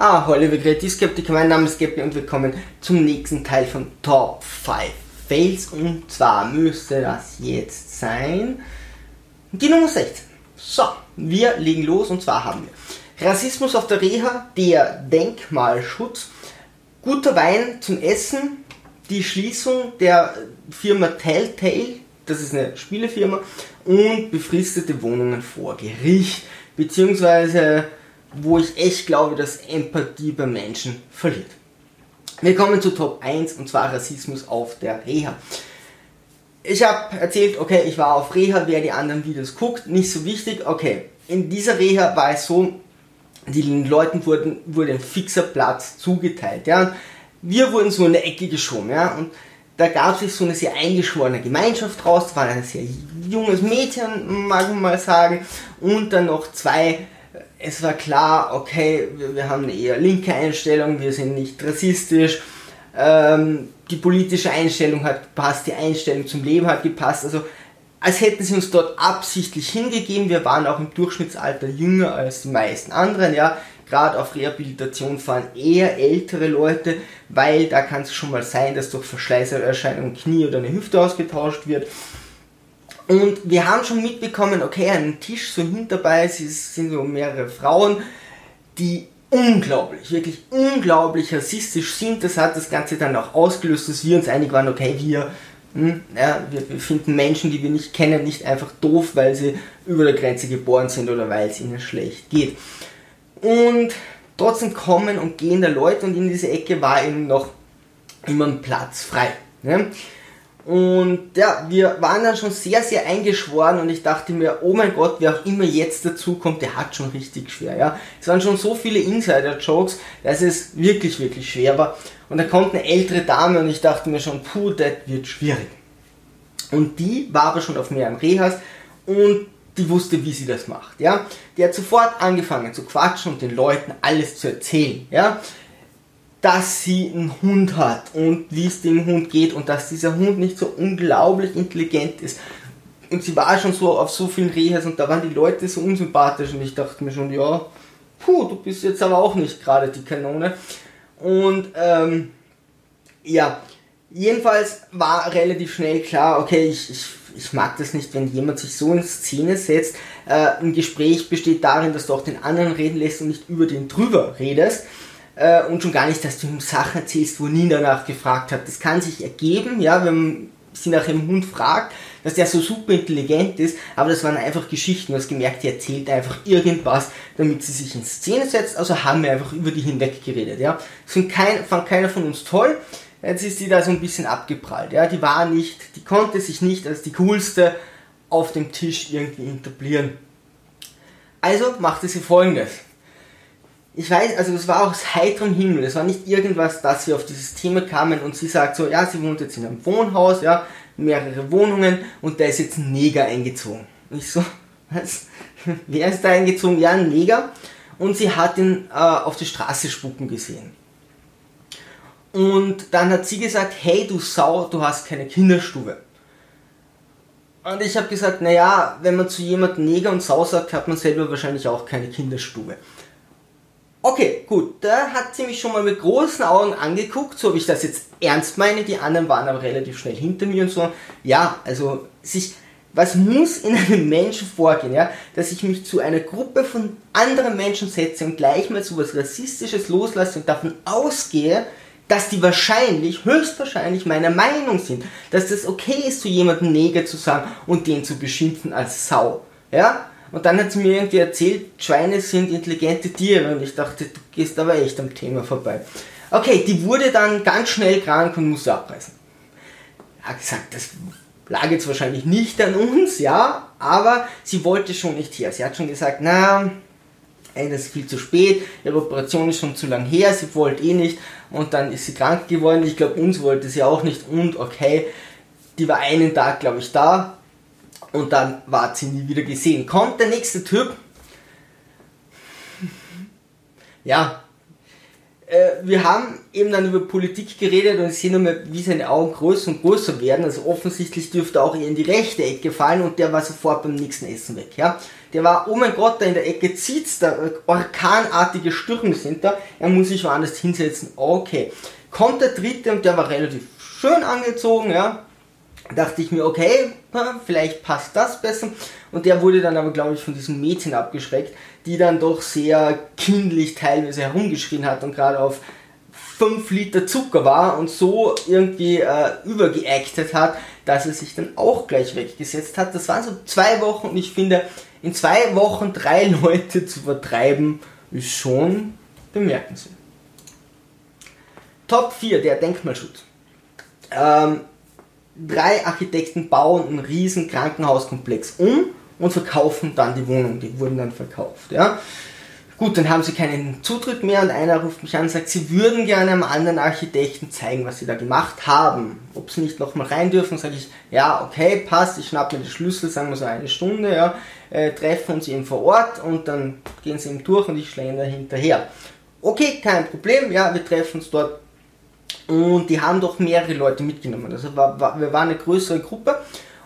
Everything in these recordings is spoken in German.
Ah, hallo liebe Kreativskeptiker, mein Name ist Geppi und wir kommen zum nächsten Teil von Top 5 Fails und zwar müsste das jetzt sein die Nummer 16. So, wir legen los und zwar haben wir Rassismus auf der Reha, der Denkmalschutz, guter Wein zum Essen, die Schließung der Firma Telltale, das ist eine Spielefirma, und befristete Wohnungen vor Gericht, beziehungsweise wo ich echt glaube, dass Empathie bei Menschen verliert. Wir kommen zu Top 1 und zwar Rassismus auf der Reha. Ich habe erzählt, okay, ich war auf Reha, wer die anderen Videos guckt, nicht so wichtig. Okay, in dieser Reha war es so, den Leuten wurden, wurde ein fixer Platz zugeteilt. Ja. Wir wurden so in eine Ecke geschoben. Ja. Und da gab es so eine sehr eingeschworene Gemeinschaft draus. Das war ein sehr junges Mädchen, mag man mal sagen. Und dann noch zwei es war klar, okay, wir, wir, haben eine eher linke Einstellung, wir sind nicht rassistisch, ähm, die politische Einstellung hat gepasst, die Einstellung zum Leben hat gepasst, also als hätten sie uns dort absichtlich hingegeben, wir waren auch im Durchschnittsalter jünger als die meisten anderen, ja, gerade auf Rehabilitation fahren eher ältere Leute, weil da kann es schon mal sein, dass durch Verschleißerscheinungen Knie oder eine Hüfte ausgetauscht wird und wir haben schon mitbekommen, okay, an Tisch so hinterbei es sind so mehrere Frauen, die unglaublich, wirklich unglaublich rassistisch sind. Das hat das Ganze dann auch ausgelöst, dass wir uns einig waren, okay, wir, hm, ja, wir, finden Menschen, die wir nicht kennen, nicht einfach doof, weil sie über der Grenze geboren sind oder weil es ihnen schlecht geht. Und trotzdem kommen und gehen da Leute und in dieser Ecke war eben noch immer ein Platz frei. Ne? Und ja, wir waren dann schon sehr, sehr eingeschworen und ich dachte mir, oh mein Gott, wer auch immer jetzt dazu kommt, der hat schon richtig schwer. Ja? Es waren schon so viele Insider-Jokes, dass es wirklich, wirklich schwer war. Und da kommt eine ältere Dame und ich dachte mir schon, puh, das wird schwierig. Und die war aber schon auf mehreren Rehas und die wusste, wie sie das macht. Ja? Die hat sofort angefangen zu quatschen und den Leuten alles zu erzählen. Ja? Dass sie einen Hund hat und wie es dem Hund geht und dass dieser Hund nicht so unglaublich intelligent ist. Und sie war schon so auf so vielen Rehas und da waren die Leute so unsympathisch und ich dachte mir schon, ja, puh, du bist jetzt aber auch nicht gerade die Kanone. Und ähm, ja, jedenfalls war relativ schnell klar, okay, ich, ich, ich mag das nicht, wenn jemand sich so in Szene setzt. Äh, ein Gespräch besteht darin, dass du auch den anderen reden lässt und nicht über den drüber redest äh, und schon gar nicht, dass du ihm Sachen erzählst, wo nie danach gefragt hat. Das kann sich ergeben, ja, wenn man sie nach einem Hund fragt, dass der so super intelligent ist, aber das waren einfach Geschichten. Du hast gemerkt, die erzählt einfach irgendwas, damit sie sich in Szene setzt, also haben wir einfach über die hinweg geredet, ja. Das kein, fand keiner von uns toll, jetzt ist sie da so ein bisschen abgeprallt, ja. Die war nicht, die konnte sich nicht als die coolste auf dem Tisch irgendwie etablieren. Also machte sie folgendes ich weiß, also das war aus heiterem Himmel. Es war nicht irgendwas, dass wir auf dieses Thema kamen und sie sagt so, ja, sie wohnt jetzt in einem Wohnhaus, ja, mehrere Wohnungen und da ist jetzt ein Neger eingezogen. Und ich so, was? Wer ist da eingezogen? Ja, ein Neger. Und sie hat ihn äh, auf die Straße spucken gesehen. Und dann hat sie gesagt, hey du Sau, du hast keine Kinderstube. Und ich habe gesagt, naja, wenn man zu jemandem Neger und Sau sagt, hat man selber wahrscheinlich auch keine Kinderstube. Okay, gut, da hat sie mich schon mal mit großen Augen angeguckt, so ob ich das jetzt ernst meine. Die anderen waren aber relativ schnell hinter mir und so. Ja, also sich, was muss in einem Menschen vorgehen, ja, dass ich mich zu einer Gruppe von anderen Menschen setze und gleich mal so was Rassistisches loslasse und davon ausgehe, dass die wahrscheinlich, höchstwahrscheinlich meiner Meinung sind, dass das okay ist, zu jemandem Neger zu sagen und den zu beschimpfen als Sau. Ja, und dann hat sie mir irgendwie erzählt, Schweine sind intelligente Tiere und ich dachte, du gehst aber echt am Thema vorbei. Okay, die wurde dann ganz schnell krank und musste abreisen. Hat gesagt, das lag jetzt wahrscheinlich nicht an uns, ja, aber sie wollte schon nicht her. Sie hat schon gesagt, na, ey, das ist viel zu spät, ihre Operation ist schon zu lang her, sie wollte eh nicht und dann ist sie krank geworden. Ich glaube, uns wollte sie auch nicht und okay, die war einen Tag, glaube ich, da, und dann war sie nie wieder gesehen. Kommt der nächste Typ. Ja, äh, wir haben eben dann über Politik geredet und ich sehe nur mehr, wie seine Augen größer und größer werden. Also offensichtlich dürfte auch eher in die rechte Ecke fallen und der war sofort beim nächsten Essen weg. Ja? Der war, oh mein Gott, da in der Ecke zieht's, da orkanartige Stürme sind da, er muss sich woanders hinsetzen. Okay. Kommt der dritte und der war relativ schön angezogen, ja. Dachte ich mir, okay, vielleicht passt das besser. Und der wurde dann aber, glaube ich, von diesem Mädchen abgeschreckt, die dann doch sehr kindlich teilweise herumgeschrien hat und gerade auf 5 Liter Zucker war und so irgendwie äh, übergeactet hat, dass er sich dann auch gleich weggesetzt hat. Das waren so zwei Wochen und ich finde, in zwei Wochen drei Leute zu vertreiben, ist schon bemerkenswert. Top 4, der Denkmalschutz. Ähm, drei Architekten bauen einen riesen Krankenhauskomplex um und verkaufen dann die Wohnung. Die wurden dann verkauft. Ja. Gut, dann haben sie keinen Zutritt mehr und einer ruft mich an und sagt, sie würden gerne einem anderen Architekten zeigen, was sie da gemacht haben. Ob sie nicht nochmal rein dürfen, sage ich, ja, okay, passt, ich schnapp mir die Schlüssel, sagen wir so eine Stunde, ja, äh, treffen uns eben vor Ort und dann gehen sie eben durch und ich schlage da hinterher. Okay, kein Problem, ja, wir treffen uns dort und die haben doch mehrere Leute mitgenommen. Also war, war, wir waren eine größere Gruppe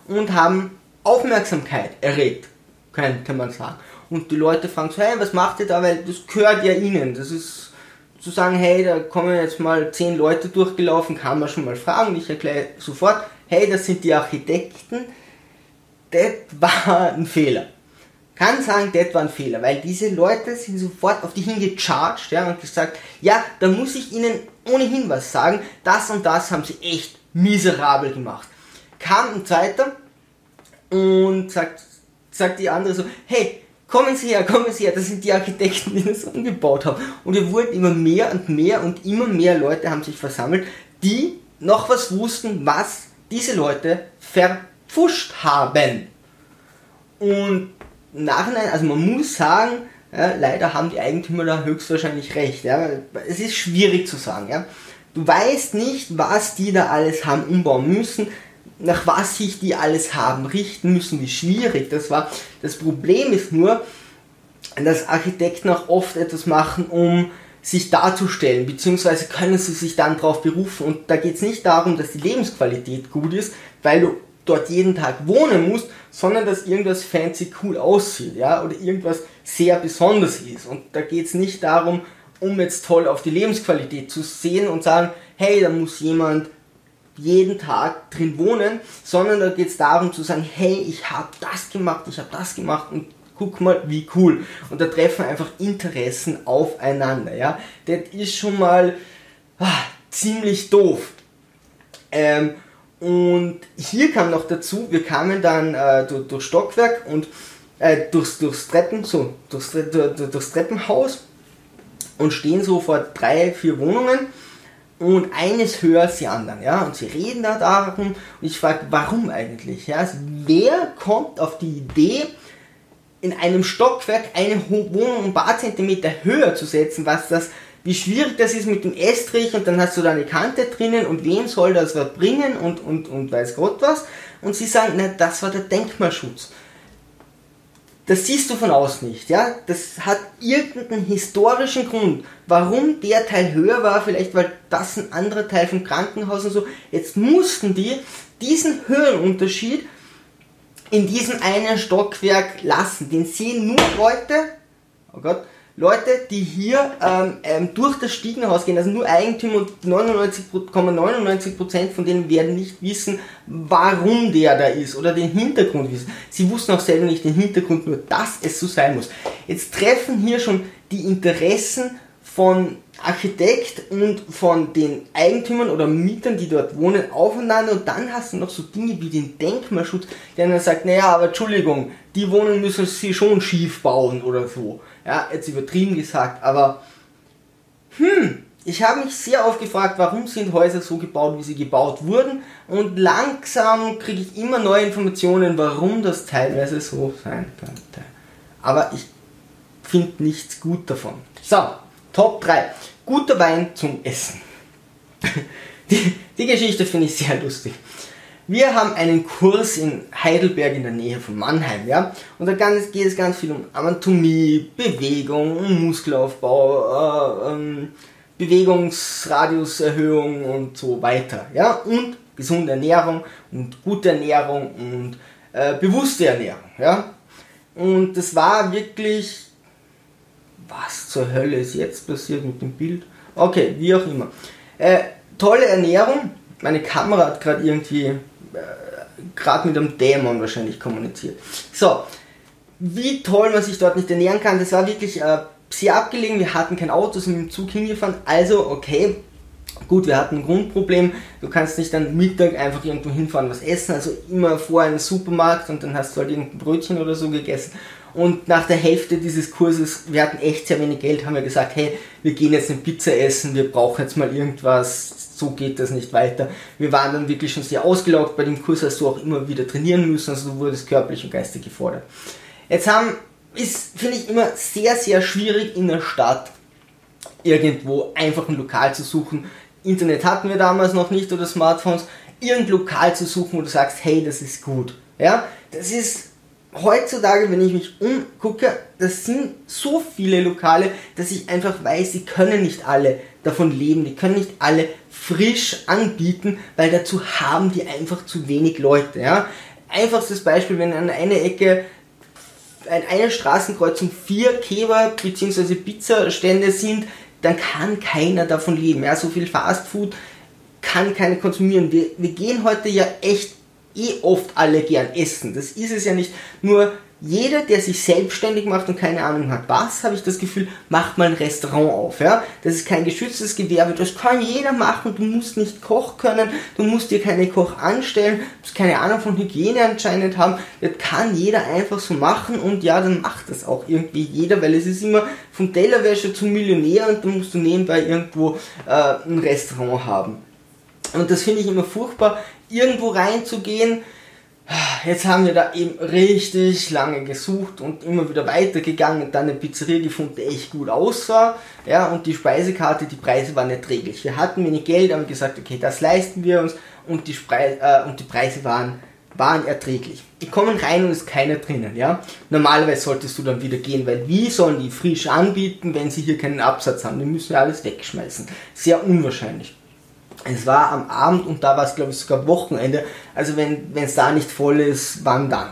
und haben Aufmerksamkeit erregt, könnte man sagen. Und die Leute fragen so, hey, was macht ihr da? Weil das gehört ja ihnen. Das ist zu sagen, hey, da kommen jetzt mal zehn Leute durchgelaufen, kann man schon mal fragen. Ich erkläre sofort, hey, das sind die Architekten. Das war ein Fehler. Kann sagen, das war ein Fehler, weil diese Leute sind sofort auf die hingecharged ja, und gesagt, ja, da muss ich ihnen ohnehin was sagen, das und das haben sie echt miserabel gemacht. Kam ein zweiter, und sagt, sagt die andere so, hey, kommen Sie her, kommen Sie her, das sind die Architekten, die das umgebaut haben. Und es wurden immer mehr und mehr und immer mehr Leute haben sich versammelt, die noch was wussten, was diese Leute verpfuscht haben. Und im Nachhinein, also man muss sagen, ja, leider haben die Eigentümer da höchstwahrscheinlich recht. Ja. Es ist schwierig zu sagen. Ja. Du weißt nicht, was die da alles haben umbauen müssen nach was sich die alles haben richten müssen, wie schwierig das war. Das Problem ist nur, dass Architekten auch oft etwas machen, um sich darzustellen, beziehungsweise können sie sich dann darauf berufen. Und da geht es nicht darum, dass die Lebensqualität gut ist, weil du dort jeden Tag wohnen musst, sondern dass irgendwas fancy cool aussieht, ja, oder irgendwas sehr besonders ist. Und da geht es nicht darum, um jetzt toll auf die Lebensqualität zu sehen und sagen, hey, da muss jemand jeden Tag drin wohnen, sondern da geht es darum zu sagen, hey, ich habe das gemacht, ich habe das gemacht und guck mal, wie cool. Und da treffen einfach Interessen aufeinander, ja. Das ist schon mal ah, ziemlich doof. Ähm, und hier kam noch dazu, wir kamen dann äh, durch, durch, Stockwerk und äh, durchs, durchs Treppen, so, durchs, durchs Treppenhaus und stehen so vor drei, vier Wohnungen und eines hört die anderen, ja, und sie reden da darum und ich frage, warum eigentlich, ja, also wer kommt auf die Idee, in einem Stockwerk eine Wohnung ein paar Zentimeter höher zu setzen, was das, wie schwierig das ist mit dem Estrich und dann hast du da eine Kante drinnen und wen soll das was bringen und, und, und weiß Gott was und sie sagen, na, das war der Denkmalschutz das siehst du von außen nicht, ja. Das hat irgendeinen historischen Grund, warum der Teil höher war, vielleicht weil das ein anderer Teil vom Krankenhaus und so. Jetzt mussten die diesen Höhenunterschied in diesem einen Stockwerk lassen. Den sehen nur Leute, oh Gott, Leute, die hier ähm, ähm, durch das Stiegenhaus gehen, also nur Eigentümer und 99,99% von denen werden nicht wissen, warum der da ist oder den Hintergrund wissen. Sie wussten auch selber nicht den Hintergrund, nur dass es so sein muss. Jetzt treffen hier schon die Interessen von Architekt und von den Eigentümern oder Mietern, die dort wohnen, aufeinander und dann hast du noch so Dinge wie den Denkmalschutz, der dann sagt, naja, aber Entschuldigung, die Wohnung müssen sie schon schief bauen oder so. Ja, jetzt übertrieben gesagt, aber hm, ich habe mich sehr oft gefragt, warum sind Häuser so gebaut, wie sie gebaut wurden und langsam kriege ich immer neue Informationen, warum das teilweise so sein könnte. Aber ich finde nichts gut davon. So, Top 3. Guter Wein zum Essen. Die, die Geschichte finde ich sehr lustig. Wir haben einen Kurs in Heidelberg in der Nähe von Mannheim, ja, und da geht es ganz viel um Anatomie, Bewegung, Muskelaufbau, äh, ähm, Bewegungsradiuserhöhung und so weiter. Ja, und gesunde Ernährung und gute Ernährung und äh, bewusste Ernährung. Ja, und das war wirklich, was zur Hölle ist jetzt passiert mit dem Bild? Okay, wie auch immer. Äh, tolle Ernährung. Meine Kamera hat gerade irgendwie gerade mit einem Dämon wahrscheinlich kommuniziert. So, wie toll man sich dort nicht ernähren kann, das war wirklich äh, sehr abgelegen. Wir hatten kein Auto, sind mit dem Zug hingefahren. Also, okay, gut, wir hatten ein Grundproblem. Du kannst nicht am Mittag einfach irgendwo hinfahren, was essen. Also immer vor einem Supermarkt und dann hast du halt irgendein Brötchen oder so gegessen. Und nach der Hälfte dieses Kurses, wir hatten echt sehr wenig Geld, haben wir gesagt, hey, wir gehen jetzt eine Pizza essen, wir brauchen jetzt mal irgendwas, so geht das nicht weiter. Wir waren dann wirklich schon sehr ausgelaugt. Bei dem Kurs hast du auch immer wieder trainieren müssen, also du wurdest körperlich und geistig gefordert. Jetzt haben, ist, finde ich, immer sehr, sehr schwierig in der Stadt irgendwo einfach ein Lokal zu suchen. Internet hatten wir damals noch nicht oder Smartphones. Irgendein Lokal zu suchen, wo du sagst, hey, das ist gut. Ja, das ist heutzutage, wenn ich mich umgucke, das sind so viele Lokale, dass ich einfach weiß, sie können nicht alle davon leben, die können nicht alle frisch anbieten, weil dazu haben die einfach zu wenig Leute. Ja? Einfachstes Beispiel, wenn an einer Ecke an einer Straßenkreuzung vier Kebab bzw. Pizzastände sind, dann kann keiner davon leben. Ja? So viel Fastfood kann keiner konsumieren. Wir, wir gehen heute ja echt eh oft alle gern essen. Das ist es ja nicht. Nur jeder, der sich selbstständig macht und keine Ahnung hat, was, habe ich das Gefühl, macht mal ein Restaurant auf. Ja? Das ist kein geschütztes Gewerbe, das kann jeder machen, du musst nicht Koch können, du musst dir keine Koch anstellen, du musst keine Ahnung von Hygiene anscheinend haben, das kann jeder einfach so machen und ja, dann macht das auch irgendwie jeder, weil es ist immer vom Tellerwäscher zum Millionär und dann musst du nebenbei irgendwo äh, ein Restaurant haben. Und das finde ich immer furchtbar, irgendwo reinzugehen. Jetzt haben wir da eben richtig lange gesucht und immer wieder weitergegangen und dann eine Pizzeria gefunden, die echt gut aussah. Ja, und die Speisekarte, die Preise waren erträglich. Wir hatten wenig Geld, haben gesagt, okay, das leisten wir uns und die, Spre äh, und die Preise waren, waren erträglich. Die kommen rein und ist keiner drinnen, ja. Normalerweise solltest du dann wieder gehen, weil wie sollen die frisch anbieten, wenn sie hier keinen Absatz haben? Die müssen ja alles wegschmeißen. Sehr unwahrscheinlich. Es war am Abend und da war es, glaube ich, sogar Wochenende. Also wenn es da nicht voll ist, wann dann?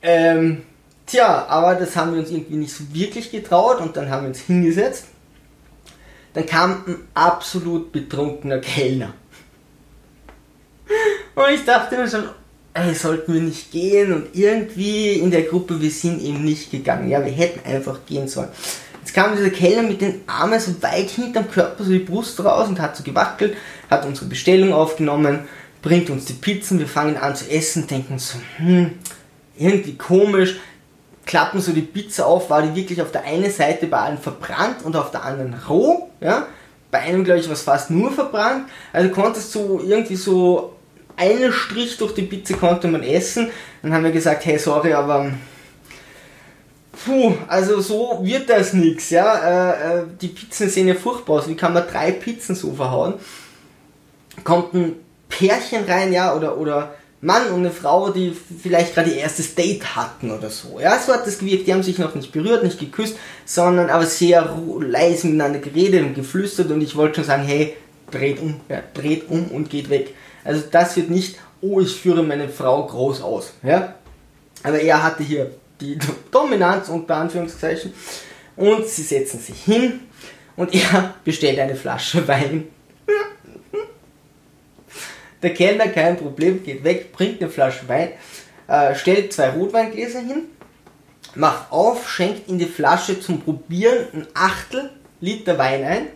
Ähm, tja, aber das haben wir uns irgendwie nicht so wirklich getraut und dann haben wir uns hingesetzt. Dann kam ein absolut betrunkener Kellner. Und ich dachte mir schon, ey, sollten wir nicht gehen und irgendwie in der Gruppe, wir sind eben nicht gegangen. Ja, wir hätten einfach gehen sollen. Jetzt kam dieser Kellner mit den Armen so weit hinterm Körper, so die Brust raus und hat so gewackelt, hat unsere Bestellung aufgenommen, bringt uns die Pizzen, wir fangen an zu essen, denken so, hm, irgendwie komisch, klappen so die Pizza auf, war die wirklich auf der einen Seite bei allen verbrannt und auf der anderen roh, ja, bei einem glaube ich war es fast nur verbrannt, also konntest du irgendwie so einen Strich durch die Pizza konnte man essen, dann haben wir gesagt, hey sorry, aber Puh, also so wird das nichts, ja. Äh, äh, die Pizzen sehen ja furchtbar aus. Wie kann man drei Pizzen so verhauen? Kommt ein Pärchen rein, ja, oder, oder Mann und eine Frau, die vielleicht gerade ihr erstes Date hatten oder so. Ja, so hat das gewirkt. Die haben sich noch nicht berührt, nicht geküsst, sondern aber sehr leise miteinander geredet und geflüstert und ich wollte schon sagen, hey, dreht um, ja, dreht um und geht weg. Also das wird nicht, oh, ich führe meine Frau groß aus, ja. Aber er hatte hier die Dominanz unter Anführungszeichen. Und sie setzen sich hin und er bestellt eine Flasche Wein. Der Kellner, kein Problem, geht weg, bringt eine Flasche Wein, äh, stellt zwei Rotweingläser hin, macht auf, schenkt in die Flasche zum Probieren ein Achtel Liter Wein ein,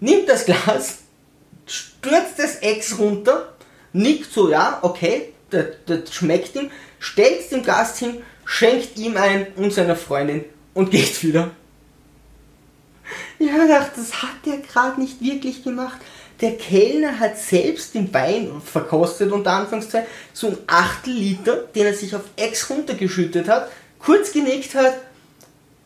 nimmt das Glas, stürzt das Ex runter, nickt so, ja, okay, das, das schmeckt ihm, stellt es dem Gast hin, schenkt ihm ein und seiner Freundin und geht wieder. Ja, dachte, das hat der gerade nicht wirklich gemacht. Der Kellner hat selbst den Wein verkostet, unter Anfangszeit, so ein Achtel Liter, den er sich auf Ex runtergeschüttet hat, kurz genickt hat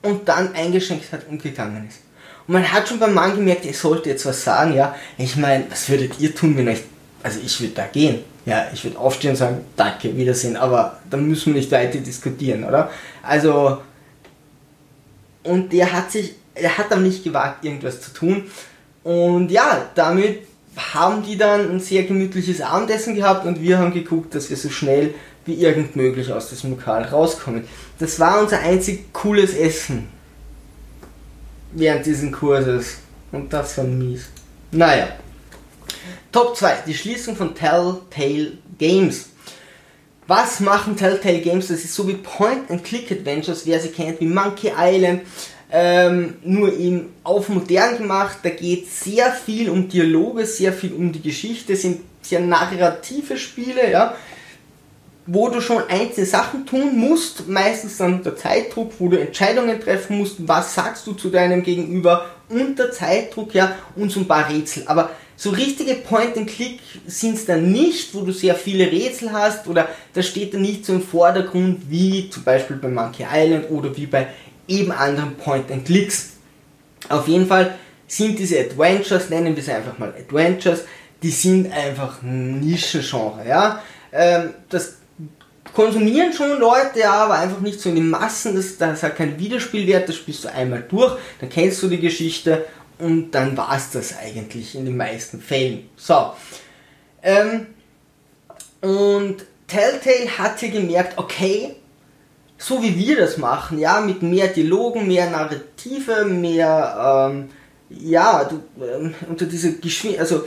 und dann eingeschenkt hat und gegangen ist. Und man hat schon beim Mann gemerkt, er sollte jetzt was sagen, ja. Ich meine, was würdet ihr tun, wenn euch, also ich würde da gehen ja, ich würde aufstehen und sagen, danke, Wiedersehen, aber dann müssen wir nicht weiter diskutieren, oder? Also, und der hat sich, er hat aber nicht gewagt, irgendwas zu tun. Und ja, damit haben die dann ein sehr gemütliches Abendessen gehabt und wir haben geguckt, dass wir so schnell wie irgend möglich aus diesem Lokal rauskommen. Das war unser einzig cooles Essen während diesen Kurses. Und das war mies. Naja. Top 2. Die Schließung von Telltale Games. Was machen Telltale Games? Das ist so wie Point-and-Click-Adventures, wer sie kennt, wie Monkey Island, ähm, nur eben auf modern gemacht. Da geht sehr viel um Dialoge, sehr viel um die Geschichte, sind sehr narrative Spiele, ja wo du schon einzelne Sachen tun musst, meistens dann der Zeitdruck, wo du Entscheidungen treffen musst, was sagst du zu deinem Gegenüber unter Zeitdruck, ja, und so ein paar Rätsel. Aber so richtige Point-and-Click sind es dann nicht, wo du sehr viele Rätsel hast oder da steht dann nicht so im Vordergrund wie zum Beispiel bei Monkey Island oder wie bei eben anderen Point-and-Clicks. Auf jeden Fall sind diese Adventures, nennen wir sie einfach mal Adventures, die sind einfach ein Nischengenre, ja. Ähm, das konsumieren schon Leute, ja, aber einfach nicht so in den Massen. Das, das hat keinen Wiederspielwert, das spielst du einmal durch, dann kennst du die Geschichte und dann war es das eigentlich in den meisten Fällen. So. Ähm, und Telltale hat hier gemerkt, okay, so wie wir das machen, ja, mit mehr Dialogen, mehr Narrative, mehr, ähm, ja, du, ähm, unter dieser Geschwindigkeit, also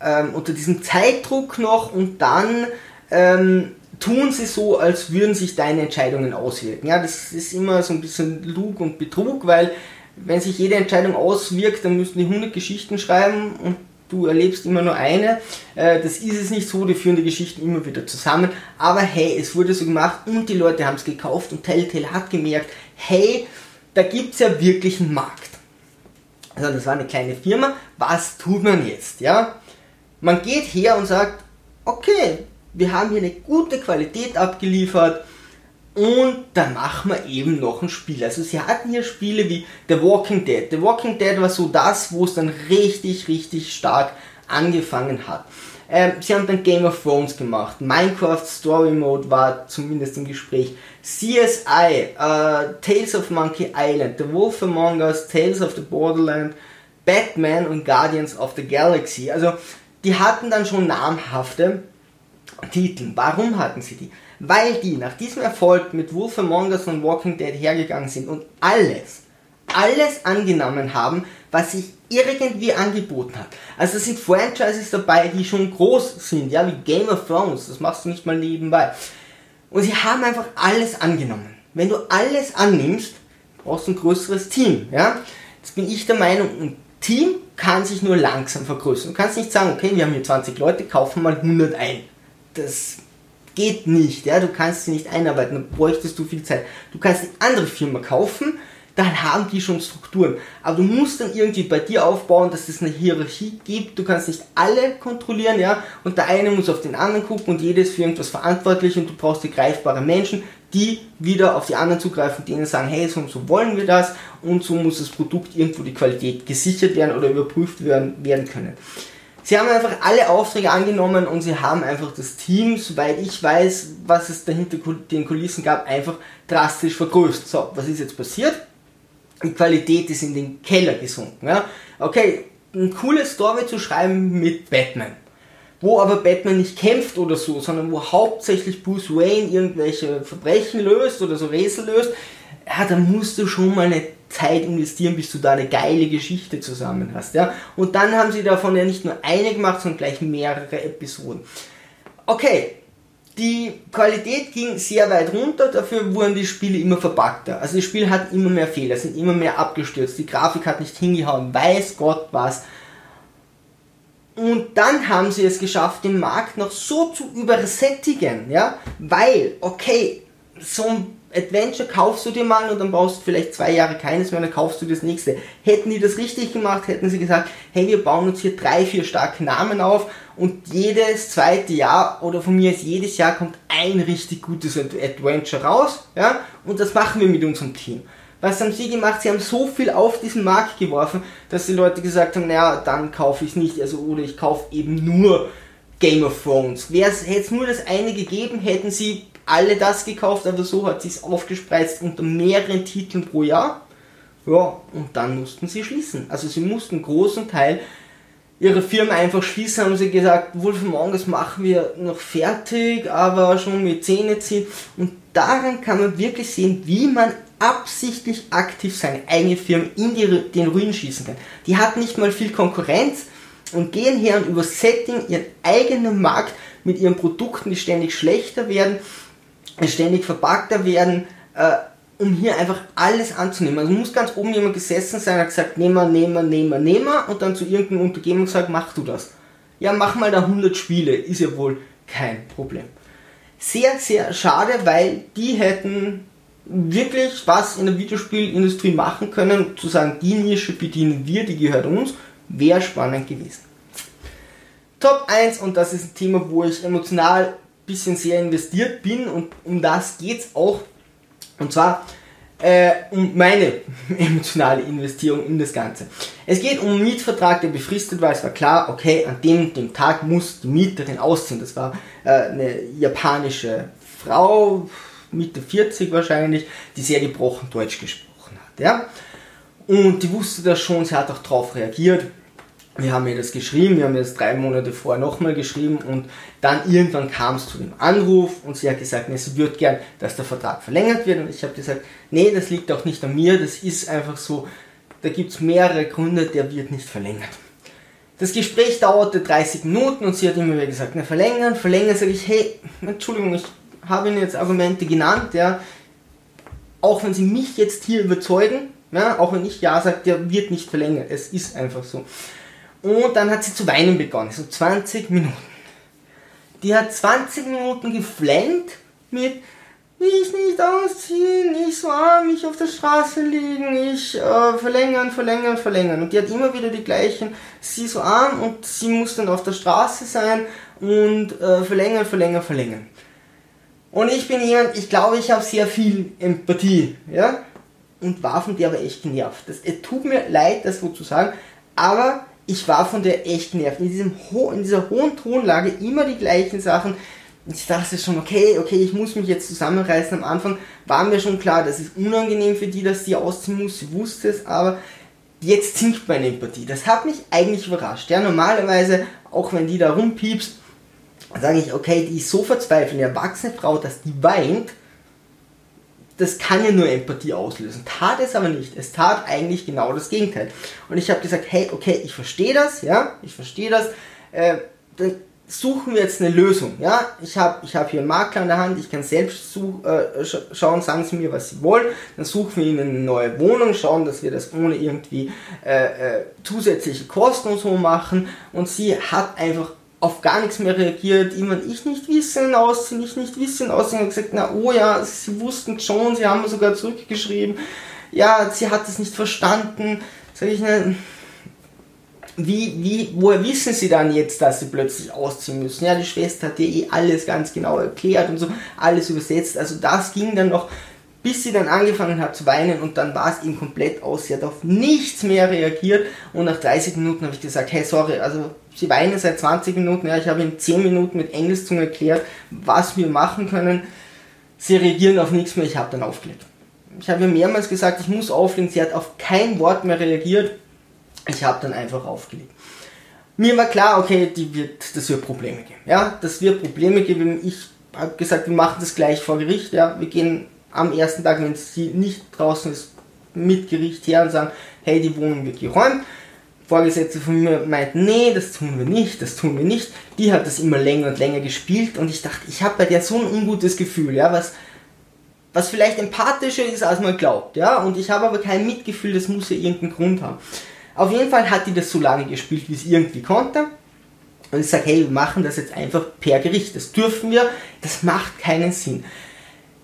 ähm, unter diesem Zeitdruck noch und dann ähm, tun sie so, als würden sich deine Entscheidungen auswirken. Ja, das ist immer so ein bisschen Lug und Betrug, weil wenn sich jede Entscheidung auswirkt, dann müssten die 100 Geschichten schreiben und du erlebst immer nur eine. Äh, das ist es nicht so, die führen die Geschichten immer wieder zusammen. Aber hey, es wurde so gemacht und die Leute haben es gekauft und Telltale hat gemerkt, hey, da gibt es ja wirklich einen Markt. Also das war eine kleine Firma, was tut man jetzt? Ja? Man geht her und sagt, okay, wir haben hier eine gute Qualität abgeliefert und dann machen wir eben noch ein Spiel. Also sie hatten hier Spiele wie The Walking Dead. The Walking Dead war so das, wo es dann richtig, richtig stark angefangen hat. Ähm, sie haben dann Game of Thrones gemacht. Minecraft Story Mode war zumindest im Gespräch. CSI, äh, Tales of Monkey Island, The Wolf Among Us, Tales of the Borderland, Batman und Guardians of the Galaxy. Also die hatten dann schon namhafte Titeln. Warum hatten sie die? Weil die nach diesem Erfolg mit Wolf Among Us und Walking Dead hergegangen sind und alles, alles angenommen haben, was sich irgendwie angeboten hat. Also es sind Franchises dabei, die schon groß sind, ja, wie Game of Thrones, das machst du nicht mal nebenbei. Und sie haben einfach alles angenommen. Wenn du alles annimmst, brauchst du ein größeres Team, ja. Jetzt bin ich der Meinung, ein Team kann sich nur langsam vergrößern. Du kannst nicht sagen, okay, wir haben hier 20 Leute, kaufen mal 100 ein das geht nicht, ja, du kannst sie nicht einarbeiten, dann bräuchtest du viel Zeit. Du kannst eine andere Firma kaufen, dann haben die schon Strukturen. Aber du musst dann irgendwie bei dir aufbauen, dass es eine Hierarchie gibt. Du kannst nicht alle kontrollieren, ja. Und der eine muss auf den anderen gucken und jedes für irgendwas verantwortlich und du brauchst die greifbare Menschen, die wieder auf die anderen zugreifen, denen sagen, hey, so und so wollen wir das und so muss das Produkt irgendwo die Qualität gesichert werden oder überprüft werden, werden können. Sie haben einfach alle Aufträge angenommen und sie haben einfach das Team, soweit ich weiß, was es dahinter den Kulissen gab, einfach drastisch vergrößert. So, was ist jetzt passiert? Die Qualität ist in den Keller gesunken. Ja? Okay, ein cooles Story zu schreiben mit Batman, wo aber Batman nicht kämpft oder so, sondern wo hauptsächlich Bruce Wayne irgendwelche Verbrechen löst oder so Rätsel löst, ja, da musst du schon mal eine Zeit investieren, bis du da eine geile Geschichte zusammen hast. Ja? Und dann haben sie davon ja nicht nur eine gemacht, sondern gleich mehrere Episoden. Okay, die Qualität ging sehr weit runter, dafür wurden die Spiele immer verpackter. Also das Spiel hat immer mehr Fehler, sind immer mehr abgestürzt, die Grafik hat nicht hingehauen, weiß Gott was. Und dann haben sie es geschafft, den Markt noch so zu übersättigen, ja, weil, okay, so ein Adventure kaufst du dir mal und dann brauchst du vielleicht zwei Jahre keines mehr, dann kaufst du das nächste. Hätten die das richtig gemacht, hätten sie gesagt, hey, wir bauen uns hier drei, vier starke Namen auf und jedes zweite Jahr oder von mir ist jedes Jahr kommt ein richtig gutes Adventure raus, ja, und das machen wir mit unserem Team. Was haben sie gemacht? Sie haben so viel auf diesen Markt geworfen, dass die Leute gesagt haben, naja, dann kaufe ich es nicht, also oder ich kaufe eben nur Game of Thrones. Wäre es nur das eine gegeben, hätten sie alle das gekauft, aber so hat sich aufgespreizt unter mehreren Titeln pro Jahr. Ja, und dann mussten sie schließen. Also sie mussten einen großen Teil ihrer Firma einfach schließen, haben sie gesagt, Wolfram das machen wir noch fertig, aber schon mit Zähne ziehen. Und daran kann man wirklich sehen, wie man absichtlich aktiv seine eigene Firma in die, den Ruin schießen kann. Die hat nicht mal viel Konkurrenz und gehen her und übersättigen ihren eigenen Markt mit ihren Produkten, die ständig schlechter werden, ständig verpackter werden, äh, um hier einfach alles anzunehmen. Also muss ganz oben jemand gesessen sein, hat gesagt, nehmer, nehmer, nehmer, nehmer und dann zu irgendeinem Untergebenen gesagt, mach du das. Ja, mach mal da 100 Spiele, ist ja wohl kein Problem. Sehr, sehr schade, weil die hätten wirklich was in der Videospielindustrie machen können, zu sagen, die Nische bedienen wir, die gehört uns, wäre spannend gewesen. Top 1 und das ist ein Thema, wo ich emotional bisschen sehr investiert bin und um das geht es auch. Und zwar äh, um meine emotionale Investierung in das Ganze. Es geht um einen Mietvertrag, der befristet war. Es war klar, okay, an dem, dem Tag muss die Mieterin ausziehen. Das war äh, eine japanische Frau, Mitte 40 wahrscheinlich, die sehr gebrochen Deutsch gesprochen hat. Ja? Und die wusste das schon, sie hat auch darauf reagiert. Wir haben ihr das geschrieben, wir haben ihr das drei Monate vorher nochmal geschrieben und dann irgendwann kam es zu dem Anruf und sie hat gesagt, nee, sie würde gern, dass der Vertrag verlängert wird und ich habe gesagt, nee, das liegt auch nicht an mir, das ist einfach so, da gibt es mehrere Gründe, der wird nicht verlängert. Das Gespräch dauerte 30 Minuten und sie hat immer wieder gesagt, na verlängern, verlängern, sage ich, hey, Entschuldigung, ich habe Ihnen jetzt Argumente genannt, ja, auch wenn Sie mich jetzt hier überzeugen, ja, auch wenn ich Ja sage, der wird nicht verlängert, es ist einfach so. Und dann hat sie zu weinen begonnen, so 20 Minuten. Die hat 20 Minuten geflennt mit, ich nicht ausziehen, nicht so arm, ich auf der Straße liegen, ich äh, verlängern, verlängern, verlängern. Und die hat immer wieder die gleichen, sie so arm und sie muss dann auf der Straße sein und äh, verlängern, verlängern, verlängern. Und ich bin jemand, ich glaube, ich habe sehr viel Empathie, ja, und war von der aber echt genervt. Es tut mir leid, das so zu sagen, aber ich war von der echt genervt. In, diesem in dieser hohen Tonlage immer die gleichen Sachen. Und ich dachte schon, okay, okay, ich muss mich jetzt zusammenreißen. Am Anfang war mir schon klar, das ist unangenehm für die, dass die ausziehen muss. Sie wusste es, aber jetzt sinkt meine Empathie. Das hat mich eigentlich überrascht. Ja, normalerweise, auch wenn die da rumpiepst, sage ich, okay, die ist so verzweifelt, eine erwachsene Frau, dass die weint das kann ja nur Empathie auslösen. Tat es aber nicht. Es tat eigentlich genau das Gegenteil. Und ich habe gesagt, hey, okay, ich verstehe das, ja, ich verstehe das. Äh, dann suchen wir jetzt eine Lösung, ja. Ich habe ich hab hier einen Makler in der Hand, ich kann selbst such, äh, sch schauen, sagen Sie mir, was Sie wollen. Dann suchen wir Ihnen eine neue Wohnung, schauen, dass wir das ohne irgendwie äh, äh, zusätzliche Kosten und so machen. Und sie hat einfach auf gar nichts mehr reagiert, immer ich nicht wissen aussehen, ich nicht wissen aussehen, und gesagt, na oh ja, sie wussten schon, sie haben sogar zurückgeschrieben, ja, sie hat es nicht verstanden, sag ich, na, wie, wie, woher wissen sie dann jetzt, dass sie plötzlich ausziehen müssen? Ja, die Schwester hat dir eh alles ganz genau erklärt und so, alles übersetzt, also das ging dann noch bis sie dann angefangen hat zu weinen und dann war es ihm komplett aus. Sie hat auf nichts mehr reagiert und nach 30 Minuten habe ich gesagt, hey, sorry, also sie weinen seit 20 Minuten, ja, ich habe ihm 10 Minuten mit Engelszunge erklärt, was wir machen können. Sie reagieren auf nichts mehr, ich habe dann aufgelegt. Ich habe ihr mehrmals gesagt, ich muss auflegen, sie hat auf kein Wort mehr reagiert. Ich habe dann einfach aufgelegt. Mir war klar, okay, die wird, das wird Probleme geben. Ja, das wird Probleme geben. Ich habe gesagt, wir machen das gleich vor Gericht. Ja, wir gehen am ersten Tag, wenn sie nicht draußen ist, mit Gericht her und sagen, hey, die Wohnung wird geräumt. Vorgesetzte von mir meinten, nee, das tun wir nicht, das tun wir nicht. Die hat das immer länger und länger gespielt und ich dachte, ich habe bei der so ein ungutes Gefühl, ja, was, was vielleicht empathischer ist, als man glaubt, ja, und ich habe aber kein Mitgefühl, das muss ja irgendeinen Grund haben. Auf jeden Fall hat die das so lange gespielt, wie es irgendwie konnte. Und ich sage, hey, wir machen das jetzt einfach per Gericht. Das dürfen wir, das macht keinen Sinn.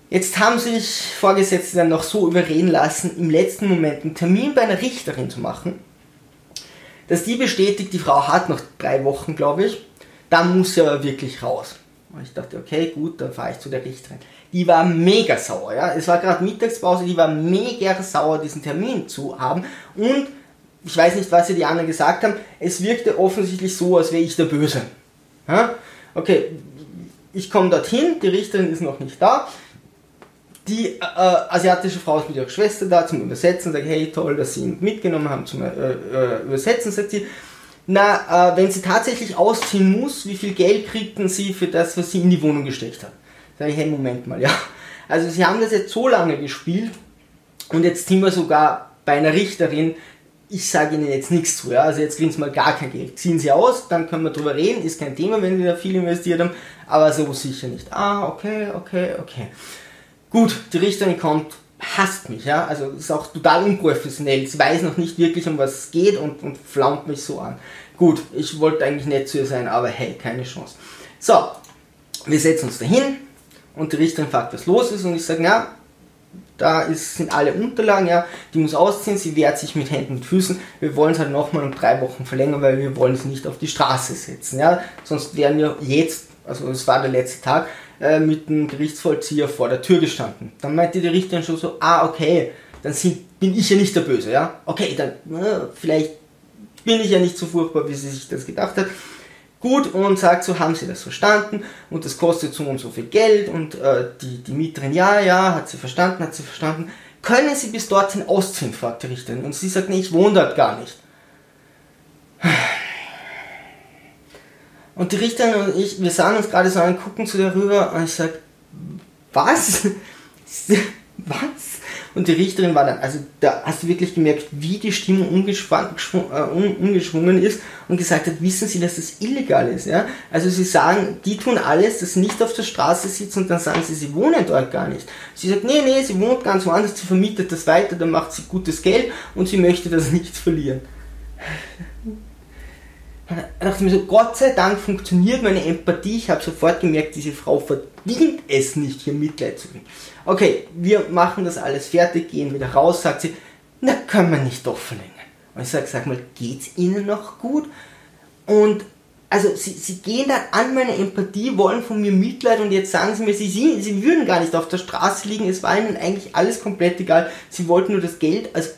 Jetzt haben sich Vorgesetzte dann noch so überreden lassen, im letzten Moment einen Termin bei einer Richterin zu machen, dass die bestätigt, die Frau hat noch drei Wochen, glaube ich, dann muss sie aber wirklich raus. Und ich dachte, okay, gut, dann fahre ich zu der Richterin. Die war mega sauer, ja. Es war gerade Mittagspause, die war mega sauer, diesen Termin zu haben. Und ich weiß nicht, was sie die anderen gesagt haben, es wirkte offensichtlich so, als wäre ich der Böse. Ja? Okay, ich komme dorthin, die Richterin ist noch nicht da die äh, asiatische Frau ist mit ihrer Schwester da zum Übersetzen, sagt, hey, toll, dass sie ihn mitgenommen haben zum äh, äh, Übersetzen, sagt sie, na, äh, wenn sie tatsächlich ausziehen muss, wie viel Geld kriegten sie für das, was sie in die Wohnung gesteckt hat? Sag ich, hey, Moment mal, ja. Also sie haben das jetzt so lange gespielt und jetzt sind wir sogar bei einer Richterin, ich sage Ihnen jetzt nichts zu, ja. Also jetzt kriegen Sie mal gar kein Geld. Ziehen Sie aus, dann können wir drüber reden, ist kein Thema, wenn Sie da viel investiert haben, aber so sicher nicht. Ah, okay, okay, okay. Gut, die Richterin kommt, hasst mich, ja. Also ist auch total unprofessionell. Sie weiß noch nicht wirklich, um was es geht und, und flaumt mich so an. Gut, ich wollte eigentlich nett zu ihr sein, aber hey, keine Chance. So, wir setzen uns dahin und die Richterin fragt, was los ist und ich sage, ja, da ist, sind alle Unterlagen, ja, die muss ausziehen, sie wehrt sich mit Händen und Füßen. Wir wollen es halt nochmal um drei Wochen verlängern, weil wir wollen sie nicht auf die Straße setzen, ja. Sonst wären wir jetzt, also es war der letzte Tag, äh, mit dem Gerichtsvollzieher vor der Tür gestanden. Dann meinte die Richterin schon so, ah, okay, dann sind, bin ich ja nicht der Böse, ja. Okay, dann, äh, vielleicht bin ich ja nicht so furchtbar, wie sie sich das gedacht hat gut und sagt so, haben Sie das verstanden und das kostet so und so viel Geld und äh, die, die Mieterin, ja, ja, hat sie verstanden, hat sie verstanden. Können Sie bis dorthin ausziehen, fragt die Richterin. Und sie sagt, nee, ich wohne dort gar nicht. Und die Richterin und ich, wir sahen uns gerade so an, gucken zu der rüber und ich sag, was? was? Und die Richterin war dann, also da hast du wirklich gemerkt, wie die Stimmung äh, umgeschwungen ist und gesagt hat, wissen Sie, dass das illegal ist. Ja? Also sie sagen, die tun alles, dass nicht auf der Straße sitzen und dann sagen sie, sie wohnen dort gar nicht. Sie sagt, nee, nee, sie wohnt ganz woanders, sie vermietet das weiter, dann macht sie gutes Geld und sie möchte das nicht verlieren. Da dachte ich mir so, Gott sei Dank funktioniert meine Empathie. Ich habe sofort gemerkt, diese Frau verdient es nicht, hier Mitleid zu kriegen. Okay, wir machen das alles fertig, gehen wieder raus, sagt sie, na, können wir nicht doch verlängern. Und ich sage, sag mal, geht's Ihnen noch gut? Und also sie, sie gehen da an meine Empathie, wollen von mir Mitleid und jetzt sagen sie mir, sie, sie, sie würden gar nicht auf der Straße liegen, es war ihnen eigentlich alles komplett egal, sie wollten nur das Geld als,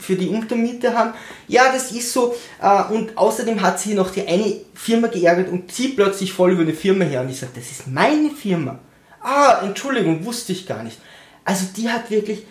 für die Untermiete haben. Ja, das ist so äh, und außerdem hat sie noch die eine Firma geärgert und zieht plötzlich voll über eine Firma her und ich sage, das ist meine Firma. Ah, Entschuldigung, wusste ich gar nicht. Also die hat wirklich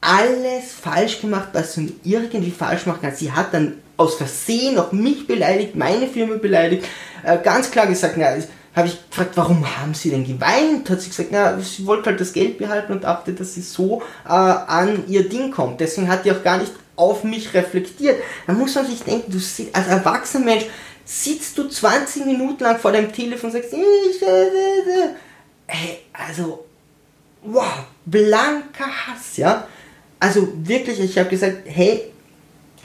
alles falsch gemacht, was du irgendwie falsch machen kannst. Sie hat dann aus Versehen auch mich beleidigt, meine Firma beleidigt, äh, ganz klar gesagt, na, habe ich gefragt, warum haben sie denn geweint? Hat sie gesagt, na, sie wollte halt das Geld behalten und dachte, dass sie so äh, an ihr Ding kommt. Deswegen hat die auch gar nicht auf mich reflektiert. Da muss man sich denken, du als erwachsener Mensch sitzt du 20 Minuten lang vor deinem Telefon und sagst, ich, äh, äh, äh. hey, also, wow, blanker Hass, ja. Also wirklich, ich habe gesagt, hey,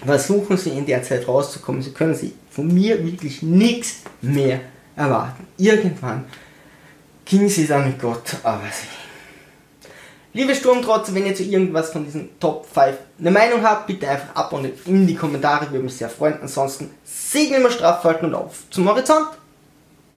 versuchen Sie in der Zeit rauszukommen. Sie können Sie von mir wirklich nichts mehr erwarten. Irgendwann ging sie dann mit Gott, aber sie. Liebe Sturmtrotze, wenn ihr zu irgendwas von diesen Top 5 eine Meinung habt, bitte einfach ab und in die Kommentare, würde mich sehr freuen. Ansonsten segeln wir straff halten und auf zum Horizont.